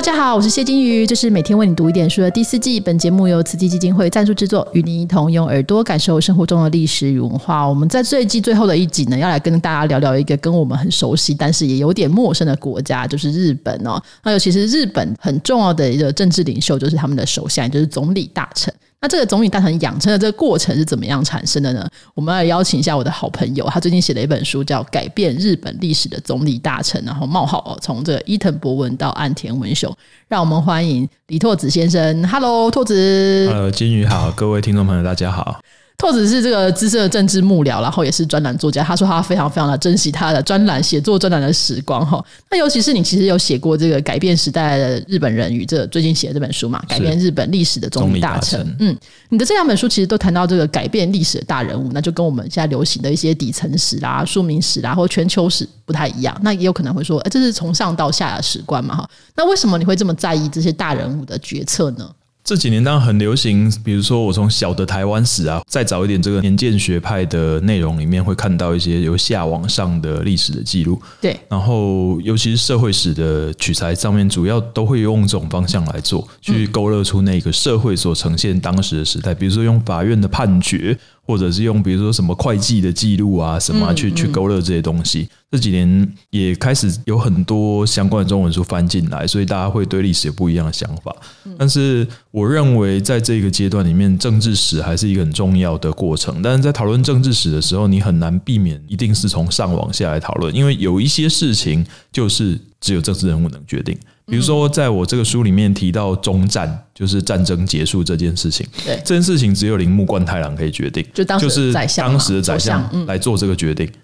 大家好，我是谢金鱼，这是每天为你读一点书的第四季。本节目由慈济基金会赞助制作，与您一同用耳朵感受生活中的历史与文化。我们在这一季最后的一集呢，要来跟大家聊聊一个跟我们很熟悉，但是也有点陌生的国家，就是日本哦。那尤其是日本很重要的一个政治领袖，就是他们的首相，就是总理大臣。那这个总理大臣养成的这个过程是怎么样产生的呢？我们要邀请一下我的好朋友，他最近写了一本书，叫《改变日本历史的总理大臣》，然后冒号哦，从这伊藤博文到岸田文雄，让我们欢迎李拓子先生。Hello，拓子。Hello，金鱼好，各位听众朋友，大家好。拓子是这个资深的政治幕僚，然后也是专栏作家。他说他非常非常的珍惜他的专栏写作专栏的时光哈。那尤其是你其实有写过这个改变时代的日本人与这最近写的这本书嘛，改变日本历史的总理大臣。嗯，你的这两本书其实都谈到这个改变历史的大人物，那就跟我们现在流行的一些底层史啦、庶民史啦或全球史不太一样。那也有可能会说，哎，这是从上到下的史观嘛哈。那为什么你会这么在意这些大人物的决策呢？这几年当然很流行，比如说我从小的台湾史啊，再早一点这个年鉴学派的内容里面，会看到一些由下往上的历史的记录。对，然后尤其是社会史的取材上面，主要都会用这种方向来做，去勾勒出那个社会所呈现当时的时代。比如说用法院的判决。或者是用比如说什么会计的记录啊，什么去去勾勒这些东西。这几年也开始有很多相关的中文书翻进来，所以大家会对历史有不一样的想法。但是我认为在这个阶段里面，政治史还是一个很重要的过程。但是在讨论政治史的时候，你很难避免一定是从上往下来讨论，因为有一些事情就是只有政治人物能决定。比如说，在我这个书里面提到中战，就是战争结束这件事情。对，这件事情只有铃木贯太郎可以决定，就当就是当时的宰相来做这个决定。嗯，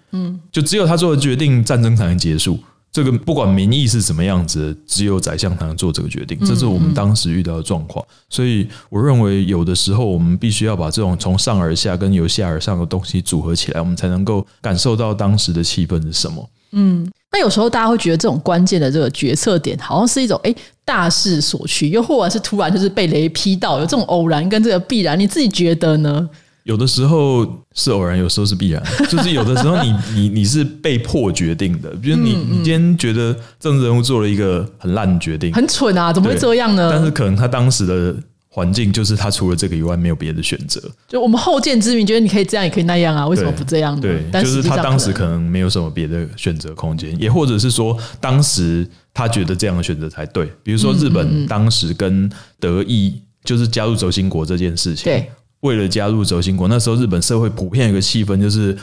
就只有他做的决定，战争才能结束。这个不管民意是什么样子，只有宰相才能做这个决定。这是我们当时遇到的状况。所以，我认为有的时候我们必须要把这种从上而下跟由下而上的东西组合起来，我们才能够感受到当时的气氛是什么。嗯。那有时候大家会觉得这种关键的这个决策点，好像是一种哎大势所趋，又或者是突然就是被雷劈到，有这种偶然跟这个必然，你自己觉得呢？有的时候是偶然，有时候是必然，就是有的时候你你你是被迫决定的，比如你你今天觉得政治人物做了一个很烂的决定，很蠢啊，怎么会这样呢？但是可能他当时的。环境就是他除了这个以外没有别的选择。就我们后见之明，觉得你可以这样，也可以那样啊，为什么不这样？对，就是他当时可能没有什么别的选择空间，也或者是说当时他觉得这样的选择才对。比如说日本当时跟德意就是加入轴心国这件事情，对，为了加入轴心国，那时候日本社会普遍有个气氛，就是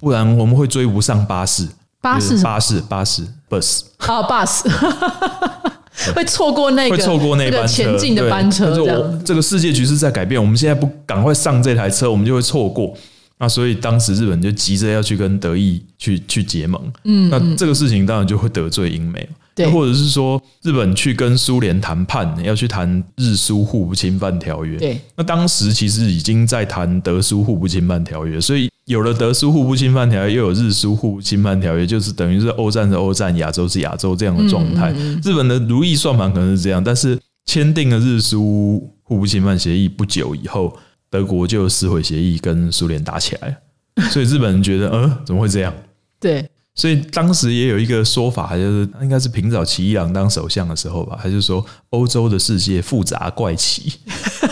不然我们会追不上巴士，巴士，巴士，巴士，bus，啊，bus。会错过那个会错过那班前进的班车，这样。这个世界局势在改变，我们现在不赶快上这台车，我们就会错过。那所以当时日本就急着要去跟德意去去结盟，嗯，那这个事情当然就会得罪英美，对，或者是说日本去跟苏联谈判，要去谈日苏互不侵犯条约，对，那当时其实已经在谈德苏互不侵犯条约，所以。有了德苏互不侵犯条约，又有日苏互不侵犯条约，就是等于是欧战是欧战，亚洲是亚洲这样的状态。日本的如意算盘可能是这样，但是签订了日苏互不侵犯协议不久以后，德国就撕毁协议，跟苏联打起来所以日本人觉得，呃，怎么会这样？对，所以当时也有一个说法，就是应该是平沼奇一郎当首相的时候吧，他就说欧洲的世界复杂怪奇。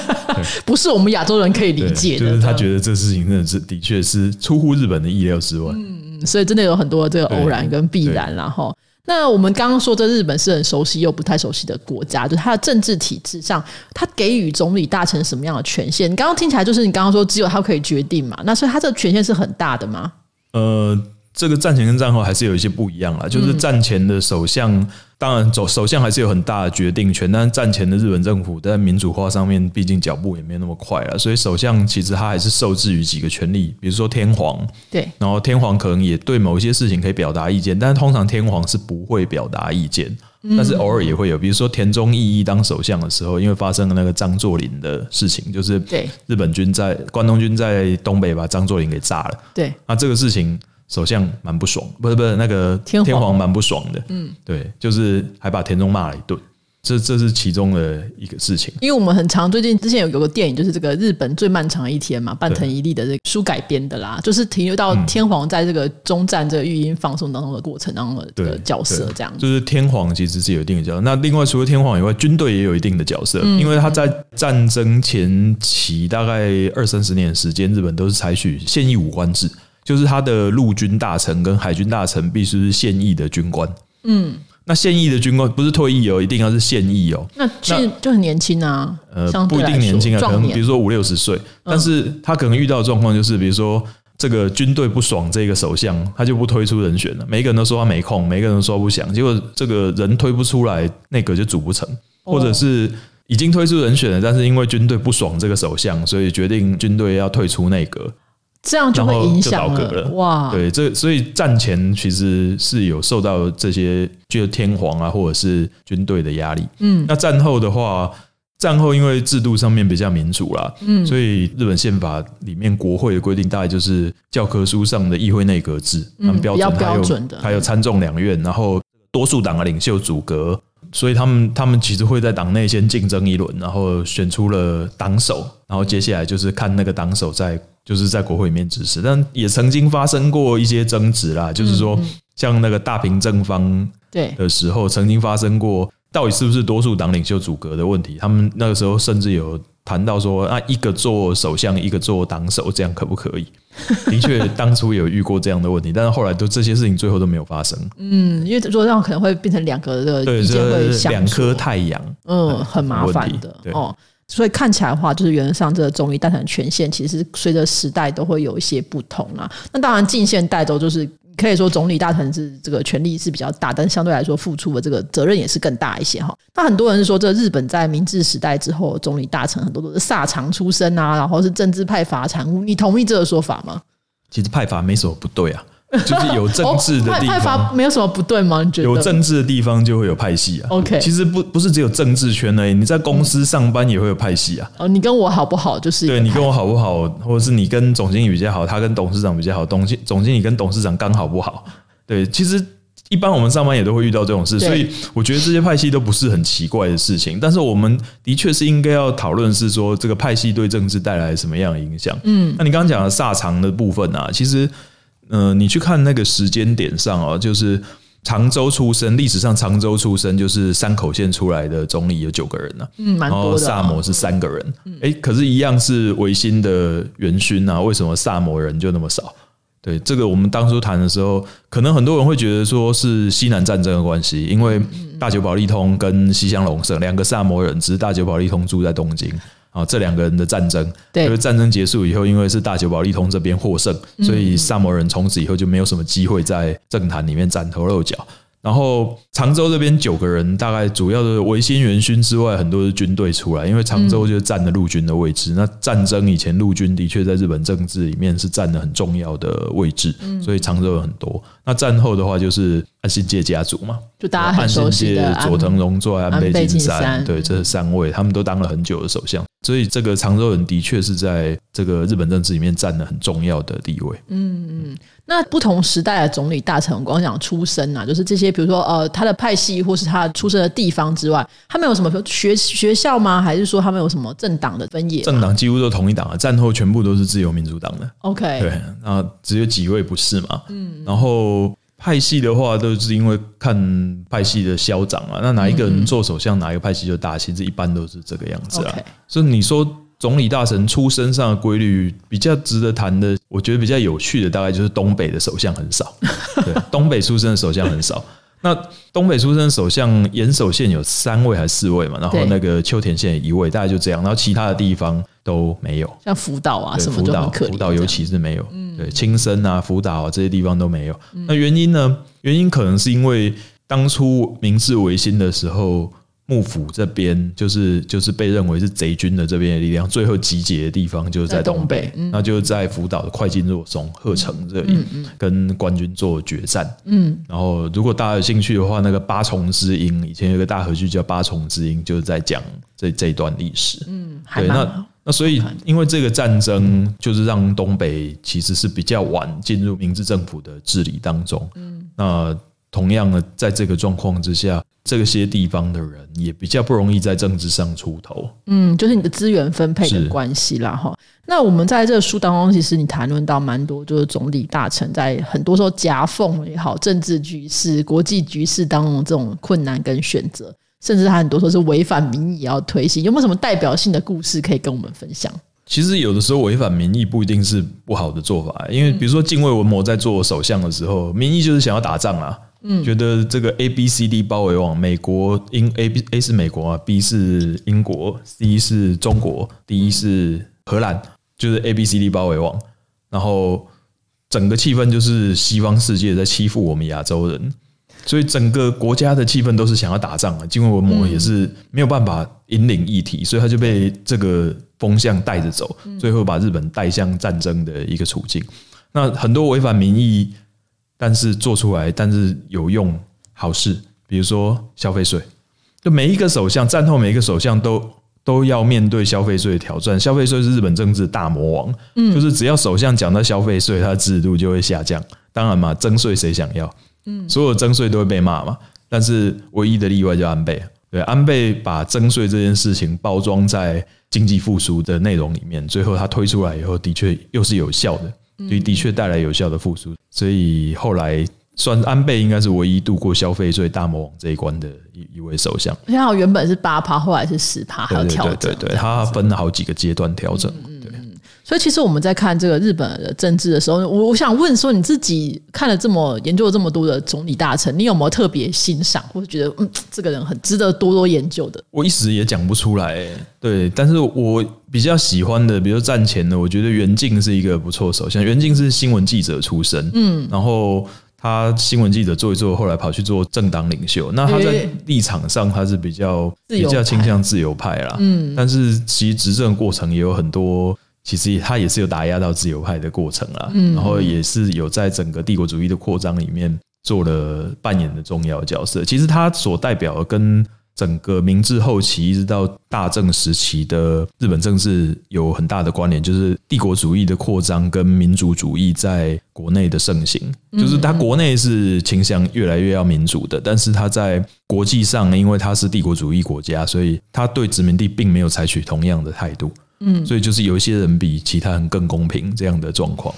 不是我们亚洲人可以理解的，就是他觉得这事情真的是的确是出乎日本的意料之外。嗯，所以真的有很多这个偶然跟必然，然后那我们刚刚说这日本是很熟悉又不太熟悉的国家，就是它的政治体制上，它给予总理大臣什么样的权限？你刚刚听起来就是你刚刚说只有他可以决定嘛？那所以他这个权限是很大的吗？呃。这个战前跟战后还是有一些不一样啦，就是战前的首相，当然首首相还是有很大的决定权，但是战前的日本政府在民主化上面，毕竟脚步也没有那么快了，所以首相其实他还是受制于几个权利，比如说天皇，对，然后天皇可能也对某一些事情可以表达意见，但是通常天皇是不会表达意见，但是偶尔也会有，比如说田中义一当首相的时候，因为发生了那个张作霖的事情，就是对。日本军在关东军在东北把张作霖给炸了，对，那这个事情。首相蛮不爽，不是不是那个天皇。蛮不爽的，嗯，对，就是还把田中骂了一顿，这这是其中的一个事情。因为我们很长，最近之前有有个电影，就是这个日本最漫长的一天嘛，半藤一力的这个书改编的啦，就是停留到天皇在这个中战这个御音放送当中的过程当中的对角色这样。就是天皇其实是有一定的角色。那另外除了天皇以外，军队也有一定的角色，因为他在战争前期大概二三十年的时间，日本都是采取现役武官制，就是他的陆军大臣跟海军大臣必须是现役的军官。嗯，那现役的军官不是退役哦，一定要是现役哦。那现在就很年轻啊，呃，不一定年轻啊，可能比如说五六十岁，但是他可能遇到的状况就是，比如说这个军队不爽这个首相，他就不推出人选了。每一个人都说他没空，每一个人都说不想，结果这个人推不出来，内阁就组不成，哦或者是已经推出人选了，但是因为军队不爽这个首相，所以决定军队要退出内阁。这样就会影响然后就倒戈了哇！对，这所以战前其实是有受到这些就是天皇啊，或者是军队的压力。嗯，那战后的话，战后因为制度上面比较民主啦，嗯，所以日本宪法里面国会的规定大概就是教科书上的议会内阁制，他们标准嗯比较还有标准的还有参众两院，然后多数党的领袖组阁。所以他们他们其实会在党内先竞争一轮，然后选出了党首，然后接下来就是看那个党首在就是在国会里面指示，但也曾经发生过一些争执啦，就是说像那个大平正方对，的时候，曾经发生过到底是不是多数党领袖组阁的问题，他们那个时候甚至有谈到说，啊，一个做首相，一个做党首，这样可不可以？的确，当初有遇过这样的问题，但是后来都这些事情最后都没有发生。嗯，因为说这样可能会变成两个的对，意见会两颗太阳，嗯，很麻烦的哦。所以看起来的话，就是原则上这个总理大臣权限其实随着时代都会有一些不同啊。那当然近现代都就是可以说总理大臣是这个权力是比较大，但相对来说付出的这个责任也是更大一些哈。那很多人是说，这日本在明治时代之后，总理大臣很多都是萨长出身啊，然后是政治派阀产物。你同意这个说法吗？其实派阀没什么不对啊，就是有政治的哦、地派派阀方。没有什么不对吗？你觉得？有政治的地方就会有派系啊。OK 其实不不是只有政治圈而已，你在公司上班也会有派系啊。哦，你跟我好不好？就是对你跟我好不好，或者是你跟总经理比较好，他跟董事长比较好，董经总经理跟董事长刚好不好。对，其实一般我们上班也都会遇到这种事，对所以我觉得这些派系都不是很奇怪的事情。但是我们的确是应该要讨论是说这个派系对政治带来什么样的影响。嗯，那你刚刚讲的萨长的部分啊，其实呃，你去看那个时间点上哦，就是。常州出生，历史上常州出生就是山口县出来的总理有九个人呢、嗯，蛮然后多的、啊。萨摩是三个人，哎、可是，一样是维新的元勋啊，为什么萨摩人就那么少？对，这个我们当初谈的时候，可能很多人会觉得说是西南战争的关系，因为大久保利通跟西乡隆盛两个萨摩人，只是大久保利通住在东京。啊，这两个人的战争，对就是战争结束以后，因为是大久保利通这边获胜，所以萨摩人从此以后就没有什么机会在政坛里面崭头露角。然后常州这边九个人，大概主要的维新元勋之外，很多是军队出来，因为常州就占了陆军的位置。那战争以前陆军的确在日本政治里面是占了很重要的位置，所以常州有很多。那战后的话，就是安信介家族嘛，就大家很熟悉介的、安佐藤荣作、安倍晋三对，这三位他们都当了很久的首相，所以这个常州人的确是在这个日本政治里面占了很重要的地位。嗯嗯那不同时代的总理大臣，我光讲出身啊，就是这些，比如说呃，他的派系或是他出生的地方之外，他们有什么学学校吗？还是说他们有什么政党的分野吗？政党几乎都同一党啊，战后全部都是自由民主党的。OK，对，那只有几位不是嘛？嗯，然后派系的话，都是因为看派系的消长啊，那哪一个人做首相，哪一个派系就大，其实一般都是这个样子啊。所以你说总理大臣出身上的规律，比较值得谈的，我觉得比较有趣的，大概就是东北的首相很少，对，东北出身的首相很少。那东北出身的首相，岩手县有三位还是四位嘛？然后那个秋田县一位，大概就这样。然后其他的地方都没有。像福岛啊对，什么福岛就很可怜，福岛尤其是没有，对，青森啊、福岛啊这些地方都没有。那原因呢？原因可能是因为当初明治维新的时候，幕府这边就是就是被认为是贼军的这边的力量，最后集结的地方就是在在东东北那就是在福岛的快进若松、鹤城这里跟官军做决战。嗯，然后如果大家有兴趣的话，那个八重之音以前有个大合剧叫《八重之音》，就是在讲这这一段历史。嗯，还对，蛮那那所以因为这个战争，就是让东北其实是比较晚进入明治政府的治理当中。嗯，那同样的，在这个状况之下，这些地方的人也比较不容易在政治上出头。嗯，就是你的资源分配的是关系啦，哈。那我们在这个书当中，其实你谈论到蛮多，就是总理大臣在很多时候夹缝也好，政治局势、国际局势当中这种困难跟选择，甚至他很多时候是违反民意也要推行。有没有什么代表性的故事可以跟我们分享？其实有的时候违反民意不一定是不好的做法，因为比如说近卫文磨在做首相的时候，民意就是想要打仗啊，嗯，觉得这个 A B C D 包围网，美国英 A B A 是美国啊，B 是英国，C 是中国，D 是荷兰，就是 A B C D 包围网，然后整个气氛就是西方世界在欺负我们亚洲人，所以整个国家的气氛都是想要打仗啊。金卫文磨也是没有办法引领议题，所以他就被这个风向带着走，最后把日本带向战争的一个处境。那很多违反民意，但是做出来，但是有用好事，比如说消费税，就每一个首相战后每一个首相都。都要面对消费税的挑战，消费税是日本政治大魔王，嗯，就是只要首相讲到消费税，它的制度就会下降。当然嘛，征税谁想要？嗯，所有征税都会被骂嘛。但是唯一的例外就安倍，对安倍把征税这件事情包装在经济复苏的内容里面，最后他推出来以后，的确又是有效的，所以的确带来有效的复苏。所以后来。算安倍应该是唯一度过消费税大魔王这一关的一一位首相。像原本是八趴，后来是十趴，还有调整。对对对，他分了好几个阶段调整。对，所以其实我们在看这个日本的政治的时候，我我想问说，你自己看了这么研究了这么多的总理大臣，你有没有特别欣赏或者觉得嗯，这个人很值得多多研究的？我一时也讲不出来。对，但是我比较喜欢的，比如战前的，我觉得袁敬是一个不错首相。袁敬是新闻记者出身，嗯，然后。他新闻记者做一做，后来跑去做政党领袖。那他在立场上，他是比较比较倾向自由派啦。嗯，但是其实执政过程也有很多，其实他也是有打压到自由派的过程啦。嗯，然后也是有在整个帝国主义的扩张里面做了扮演的重要角色。其实他所代表的跟。整个明治后期一直到大正时期的日本政治有很大的关联，就是帝国主义的扩张跟民主主义在国内的盛行。就是他国内是倾向越来越要民主的，但是他在国际上，因为他是帝国主义国家，所以他对殖民地并没有采取同样的态度。嗯，所以就是有一些人比其他人更公平这样的状况，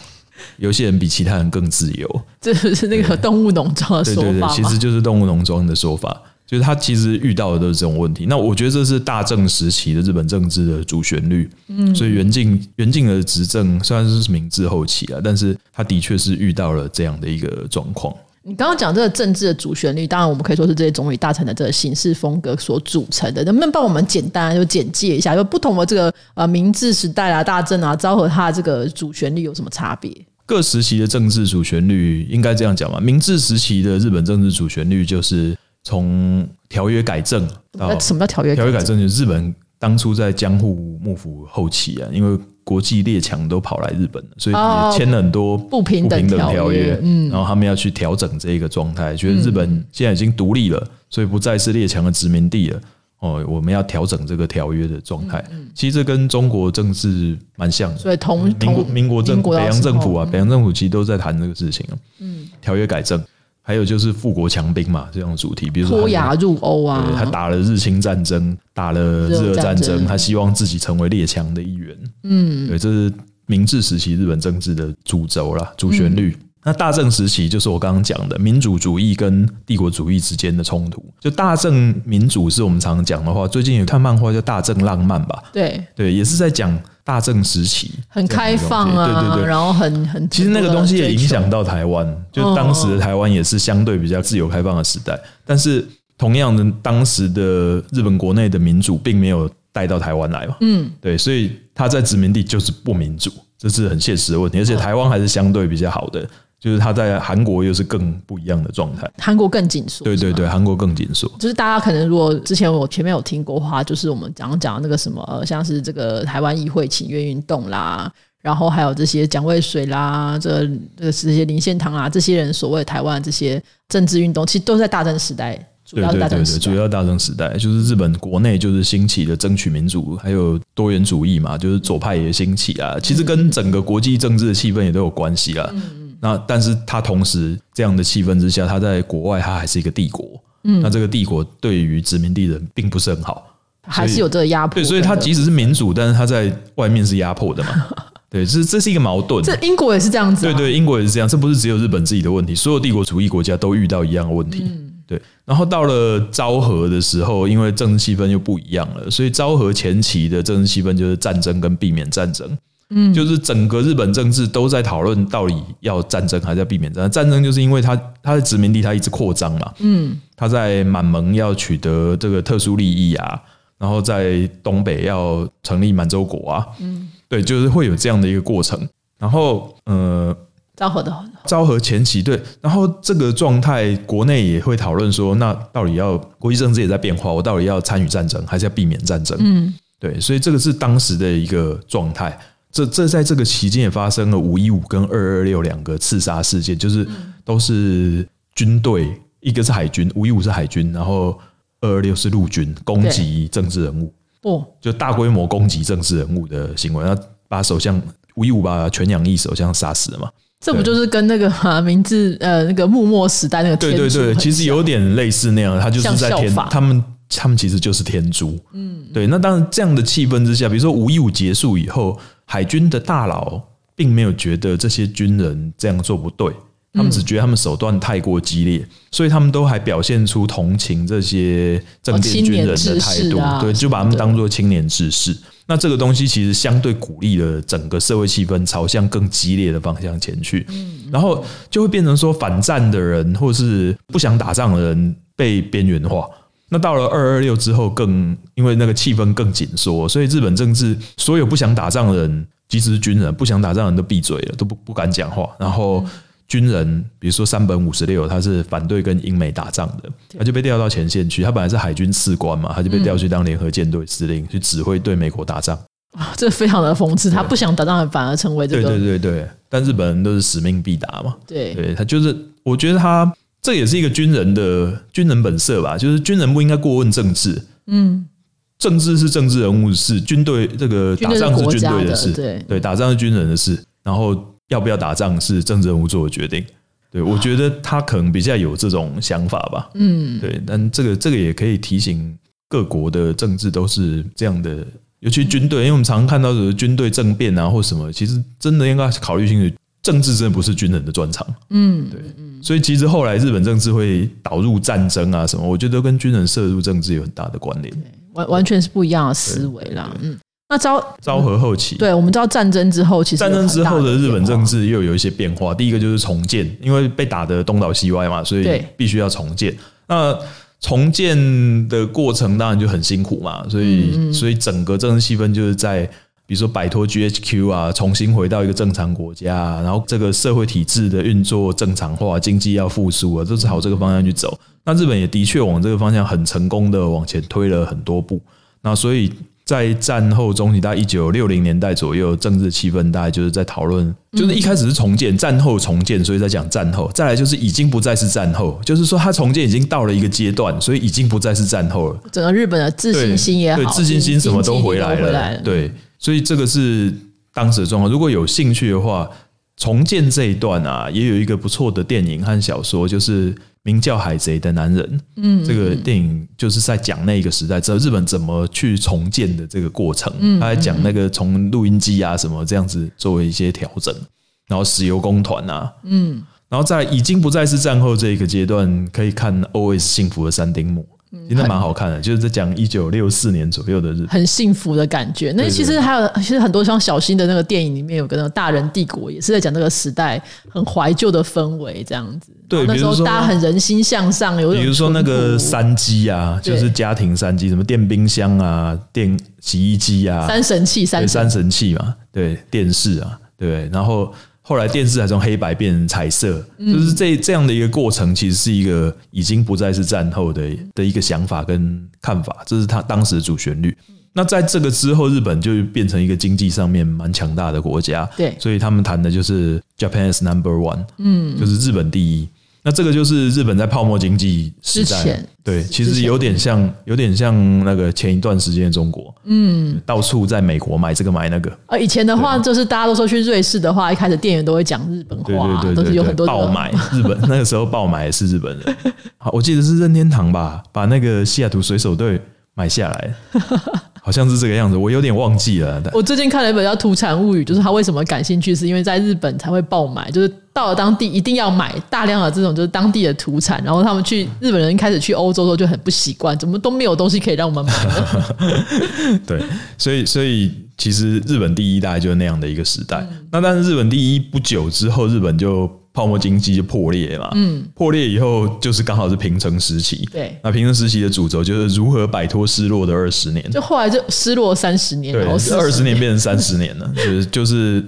有些人比其他人更自由。这是那个动物农庄的说法对对对，其实就是动物农庄的说法。就是他其实遇到的都是这种问题。那我觉得这是大正时期的日本政治的主旋律。嗯，所以袁敬袁敬的执政虽然是明治后期啊，但是他的确是遇到了这样的一个状况。你刚刚讲这个政治的主旋律，当然我们可以说是这些总理大臣的这个行事风格所组成的。能不能帮我们简单就简介一下，就不同的这个呃明治时代啊、大政啊、昭和，它的这个主旋律有什么差别？各时期的政治主旋律应该这样讲吧？明治时期的日本政治主旋律就是。从条约改正到什么叫条约？条约改正就是日本当初在江户幕府后期啊，因为国际列强都跑来日本了，所以也签了很多不平等条约。嗯，然后他们要去调整这一个状态，觉得日本现在已经独立了，所以不再是列强的殖民地了。哦，我们要调整这个条约的状态。其实这跟中国政治蛮像的，所以同民国民国政北洋政府啊，北洋政府其实都在谈这个事情啊。嗯，条约改正。还有就是富国强兵嘛，这种主题，比如说脱亚入欧啊，他打了日清战争，打了日俄战争，他希望自己成为列强的一员。嗯，对，这是明治时期日本政治的主轴啦，主旋律。那大正时期就是我刚刚讲的民主主义跟帝国主义之间的冲突。就大正民主是我们常常讲的话，最近有看漫画叫《大正浪漫》吧？对，对，也是在讲。大正时期很开放啊，对对对，然后很很，其实那个东西也影响到台湾，就当时的台湾也是相对比较自由开放的时代，但是同样的，当时的日本国内的民主并没有带到台湾来嘛，嗯，对，所以他在殖民地就是不民主，这是很现实的问题，而且台湾还是相对比较好的。就是他在韩国又是更不一样的状态，韩国更紧缩。对对对，韩国更紧缩。就是大家可能如果之前我前面有听过话，就是我们讲讲那个什么，像是这个台湾议会请愿运动啦，然后还有这些蒋渭水啦，这这这些林献堂啊，这些人所谓台湾这些政治运动，其实都在大正时代。对对对对，主要大正时代就是日本国内就是兴起的争取民主，还有多元主义嘛，就是左派也兴起啊。其实跟整个国际政治的气氛也都有关系啊。那但是他同时这样的气氛之下，他在国外他还是一个帝国。嗯，那这个帝国对于殖民地人并不是很好，还是有这个压迫。对，所以他即使是民主，但是他在外面是压迫的嘛。对，这这是一个矛盾。这英国也是这样子。对对，英国也是这样。这不是只有日本自己的问题，所有帝国主义国家都遇到一样的问题。对，然后到了昭和的时候，因为政治气氛又不一样了，所以昭和前期的政治气氛就是战争跟避免战争。嗯，就是整个日本政治都在讨论到底要战争还是要避免战争。战争就是因为它它的殖民地它一直扩张嘛。嗯，它在满蒙要取得这个特殊利益啊，然后在东北要成立满洲国啊。嗯。对，就是会有这样的一个过程，然后呃，昭和的昭和前期对，然后这个状态国内也会讨论说，那到底要国际政治也在变化，我到底要参与战争还是要避免战争？嗯，对，所以这个是当时的一个状态。这这在这个期间也发生了五一五跟二二六两个刺杀事件，就是都是军队，一个是海军，五一五是海军，然后二二六是陆军攻击政治人物。不，就大规模攻击政治人物的行为，然后把首相五一五把全养义首相杀死了嘛？这不就是跟那个明治呃那个幕末时代那个对对对，其实有点类似那样，他就是在天他们他们其实就是天珠。嗯，对。那当然这样的气氛之下，比如说五一五结束以后，海军的大佬并没有觉得这些军人这样做不对。他们只觉得他们手段太过激烈，所以他们都还表现出同情这些政变军人的态度，对，就把他们当做青年志士。那这个东西其实相对鼓励了整个社会气氛朝向更激烈的方向前去，然后就会变成说反战的人或是不想打仗的人被边缘化。那到了二二六之后，更因为那个气氛更紧缩，所以日本政治所有不想打仗的人，即使是军人，不想打仗的人都闭嘴了，都不不敢讲话，然后。军人，比如说山本五十六，他是反对跟英美打仗的，他就被调到前线去。他本来是海军士官嘛，他就被调去当联合舰队司令，去指挥对美国打仗。啊，这非常的讽刺，他不想打仗，反而成为这个。对对对对，但日本人都是使命必达嘛。对，对他就是，我觉得他这也是一个军人的军人本色吧，就是军人不应该过问政治。嗯，政治是政治人物的事，军队这个打仗是军队的事，对对，打仗是军人的事，然后。要不要打仗是政治人物做的决定，对我觉得他可能比较有这种想法吧。嗯，对，但这个这个也可以提醒各国的政治都是这样的，尤其军队，因为我们常常看到的军队政变啊或什么，其实真的应该考虑清楚，政治真的不是军人的专长。嗯，对，所以其实后来日本政治会导入战争啊什么，我觉得跟军人涉入政治有很大的关联，完完全是不一样的思维啦。嗯。那昭昭和后期，对，我们知道战争之后，其实战争之后的日本政治又有一些变化。第一个就是重建，因为被打得东倒西歪嘛，所以必须要重建。那重建的过程当然就很辛苦嘛，所以所以整个政治气氛就是在，比如说摆脱 GHQ 啊，重新回到一个正常国家，然后这个社会体制的运作正常化，经济要复苏啊，都是朝这个方向去走。那日本也的确往这个方向很成功的往前推了很多步。那所以。在战后中期，大概一九六零年代左右，政治气氛大概就是在讨论，就是一开始是重建，战后重建，所以在讲战后。再来就是已经不再是战后，就是说它重建已经到了一个阶段，所以已经不再是战后了。整个日本的自信心也好，自信心什么都回来了。对，所以这个是当时的状况。如果有兴趣的话，重建这一段啊，也有一个不错的电影和小说，就是。名叫《海贼的男人》，嗯，这个电影就是在讲那个时代，知道日本怎么去重建的这个过程。他在讲那个从录音机啊什么这样子作为一些调整，然后石油工团啊，嗯，然后在已经不再是战后这一个阶段，可以看《Always 幸福的三丁目》。真的蛮好看的，就是在讲一九六四年左右的日，很幸福的感觉。那其实还有，其实很多像小新的那个电影里面有个那个大人帝国，也是在讲那个时代很怀旧的氛围，这样子。对，那时候大家很人心向上，有比如说那个三机啊，就是家庭三机，什么电冰箱啊、电洗衣机啊、三神器、三三神器嘛，对，电视啊，对，然后。后来电视还从黑白变成彩色，就是这这样的一个过程，其实是一个已经不再是战后的的一个想法跟看法，这是他当时的主旋律。那在这个之后，日本就变成一个经济上面蛮强大的国家，对，所以他们谈的就是 Japan is number one，嗯，就是日本第一。那这个就是日本在泡沫经济时代，对，其实有点像，有点像那个前一段时间的中国，嗯，到处在美国买这个买那个，呃，以前的话就是大家都说去瑞士的话，一开始店员都会讲日本对话，对对对对，都是有很多的。爆买日本 那个时候爆买也是日本人，好，我记得是任天堂吧，把那个西雅图水手队买下来，好像是这个样子，我有点忘记了，我最近看了一本叫《土产物语》，就是他为什么感兴趣，是因为在日本才会爆买，就是到了当地一定要买大量的这种就是当地的土产，然后他们去日本人开始去欧洲的时候就很不习惯，怎么都没有东西可以让我们买？对，所以所以其实日本第一大概就是那样的一个时代。嗯那但是日本第一不久之后，日本就泡沫经济就破裂嘛。嗯，破裂以后就是刚好是平成时期。对那平成时期的主轴就是如何摆脱失落的二十年。就后来就失落三十年，对，二十年变成三十年了，就是就是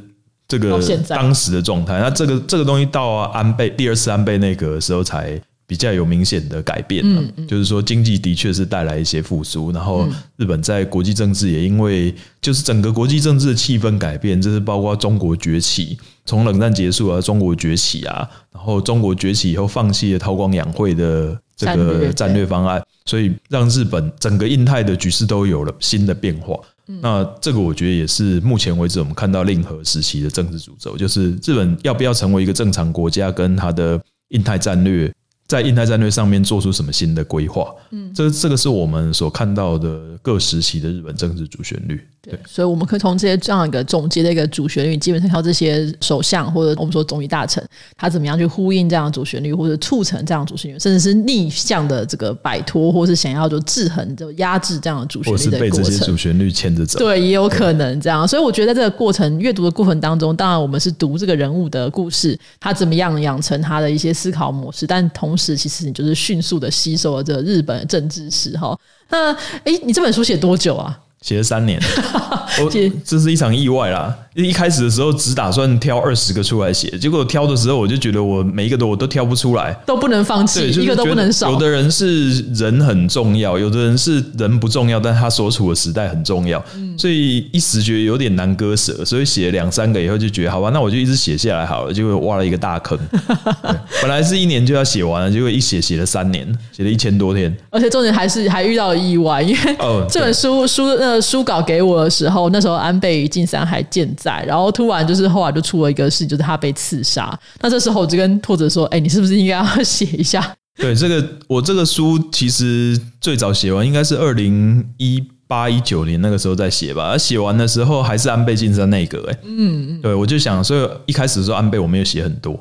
这个当时的状态。那这个这个东西到安倍第二次安倍那个时候才比较有明显的改变了，就是说经济的确是带来一些复苏，然后日本在国际政治也因为就是整个国际政治的气氛改变，这是包括中国崛起，从冷战结束啊，中国崛起啊，然后中国崛起以后放弃了韬光养晦的这个战略方案，所以让日本整个印太的局势都有了新的变化。那这个我觉得也是目前为止我们看到令和时期的政治主轴，就是日本要不要成为一个正常国家，跟它的印太战略在印太战略上面做出什么新的规划。嗯，这这个是我们所看到的各时期的日本政治主旋律。对，所以我们可以从这些这样一个总结的一个主旋律，基本上靠这些首相或者我们说总理大臣，他怎么样去呼应这样的主旋律，或者促成这样的主旋律，甚至是逆向的这个摆脱，或是想要就制衡、就压制这样的主旋或是律的过程被这些主。旋律牵着走。对，也有可能这样，所以我觉得在这个过程阅读的过程当中，当然我们是读这个人物的故事，他怎么样养成他的一些思考模式，但同时其实你就是迅速的吸收了这个日本的政治史哈。那诶，你这本书写多久啊？写了三年，我这是一场意外啦。一开始的时候只打算挑二十个出来写，结果挑的时候我就觉得我每一个都我都挑不出来。都不能放弃，一个都不能少有。的人是人很重要，有的人是人不重要，但他所处的时代很重要，嗯所以一时觉得有点难割舍，所以写了两三个以后就觉得好吧，那我就一直写下来好了，结果挖了一个大坑。对 本来是一年就要写完了，结果一写写了三年，写了一千多天。而且重点还是还遇到了意外，因为哦这本书书呃书稿给我的时候，那时候安倍晋三还健在，然后突然就是后来就出了一个事，就是他被刺杀。那这时候我就跟拓者说：“哎、你是不是应该要写一下？对这个，我这个书其实最早写完应该是二零一八一九年那个时候在写吧。而写完的时候还是安倍晋三内阁，哎，嗯，对我就想，所以一开始的时候安倍我没有写很多，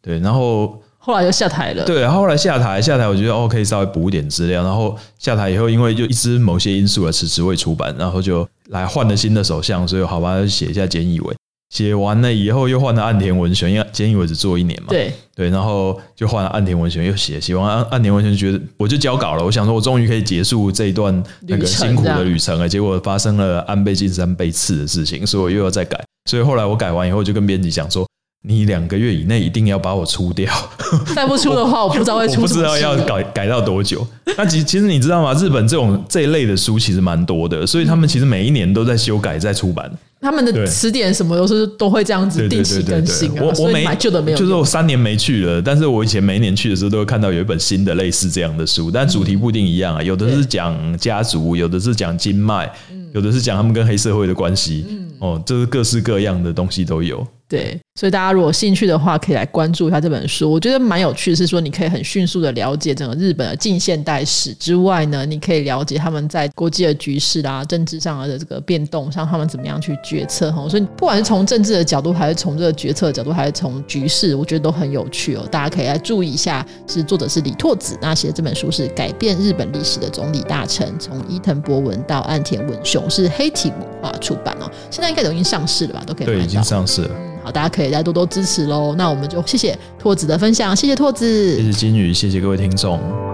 对，然后后来就下台了。对，后来下台，下台我觉得哦可以稍微补一点资料，然后下台以后，因为就一直某些因素而迟迟未出版，然后就来换了新的首相，所以好吧，写一下菅义伟。写完了以后又换了岸田文雄，因为菅义伟只做一年嘛，对，对，然后就换了岸田文雄又写，写完岸岸田文雄觉得我就交稿了，我想说我终于可以结束这一段那个辛苦的旅程了，结果发生了安倍晋三被刺的事情，所以我又要再改，所以后来我改完以后就跟编辑讲说，你两个月以内一定要把我出掉，再不出的话，我不知道会 出不知道要改改到多久。那其其实你知道吗？日本这种这一类的书其实蛮多的，所以他们其实每一年都在修改、在出版。他们的词典什么都是都会这样子定期更新啊，我我没旧的没有就是我三年没去了，但是我以前每一年去的时候都会看到有一本新的类似这样的书，但主题不一定一样啊，有的是讲家族，有的是讲经脉，有的是讲他们跟黑社会的关系，哦，就是各式各样的东西都有。对，所以大家如果兴趣的话，可以来关注一下这本书。我觉得蛮有趣的是说，你可以很迅速的了解整个日本的近现代史之外呢，你可以了解他们在国际的局势啦、政治上的这个变动上，他们怎么样去决策哈。所以不管是从政治的角度，还是从这个决策的角度，还是从局势，我觉得都很有趣哦。大家可以来注意一下。是作者是李拓子，那写的这本书是改变日本历史的总理大臣，从伊藤博文到岸田文雄，是黑体文化出版哦。现在应该都已经上市了吧？都可以对，已经上市了。好，大家可以再多多支持喽。那我们就谢谢拓子的分享，谢谢拓子，谢谢金鱼，谢谢各位听众。